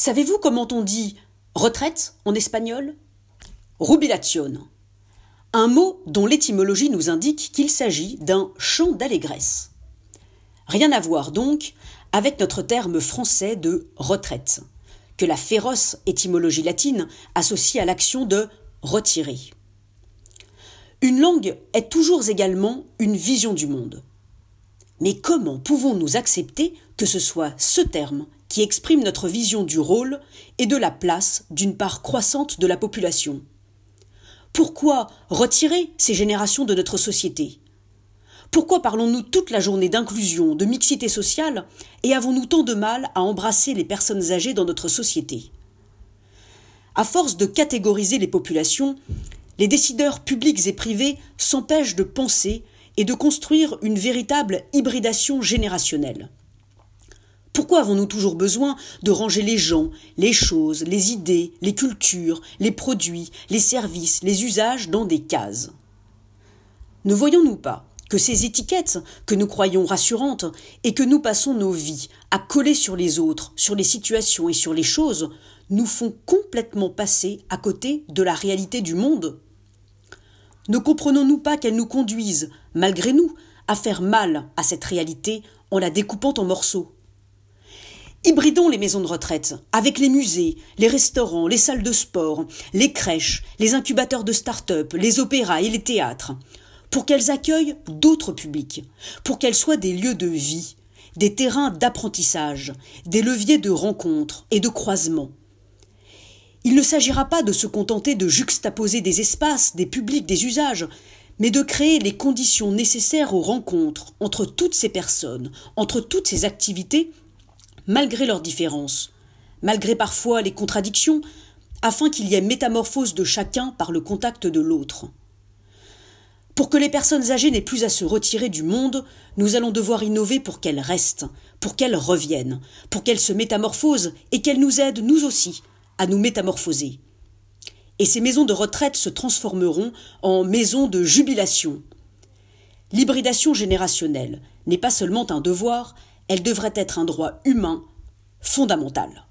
Savez-vous comment on dit retraite en espagnol? Rubilation. Un mot dont l'étymologie nous indique qu'il s'agit d'un chant d'allégresse. Rien à voir donc avec notre terme français de retraite, que la féroce étymologie latine associe à l'action de retirer. Une langue est toujours également une vision du monde. Mais comment pouvons-nous accepter que ce soit ce terme qui exprime notre vision du rôle et de la place d'une part croissante de la population. Pourquoi retirer ces générations de notre société? Pourquoi parlons-nous toute la journée d'inclusion, de mixité sociale, et avons-nous tant de mal à embrasser les personnes âgées dans notre société? À force de catégoriser les populations, les décideurs publics et privés s'empêchent de penser et de construire une véritable hybridation générationnelle. Pourquoi avons-nous toujours besoin de ranger les gens, les choses, les idées, les cultures, les produits, les services, les usages dans des cases? Ne voyons-nous pas que ces étiquettes que nous croyons rassurantes et que nous passons nos vies à coller sur les autres, sur les situations et sur les choses, nous font complètement passer à côté de la réalité du monde? Ne comprenons-nous pas qu'elles nous conduisent, malgré nous, à faire mal à cette réalité en la découpant en morceaux? Hybridons les maisons de retraite avec les musées, les restaurants, les salles de sport, les crèches, les incubateurs de start-up, les opéras et les théâtres, pour qu'elles accueillent d'autres publics, pour qu'elles soient des lieux de vie, des terrains d'apprentissage, des leviers de rencontre et de croisement. Il ne s'agira pas de se contenter de juxtaposer des espaces, des publics, des usages, mais de créer les conditions nécessaires aux rencontres entre toutes ces personnes, entre toutes ces activités, malgré leurs différences, malgré parfois les contradictions, afin qu'il y ait métamorphose de chacun par le contact de l'autre. Pour que les personnes âgées n'aient plus à se retirer du monde, nous allons devoir innover pour qu'elles restent, pour qu'elles reviennent, pour qu'elles se métamorphosent et qu'elles nous aident, nous aussi, à nous métamorphoser. Et ces maisons de retraite se transformeront en maisons de jubilation. L'hybridation générationnelle n'est pas seulement un devoir, elle devrait être un droit humain fondamental.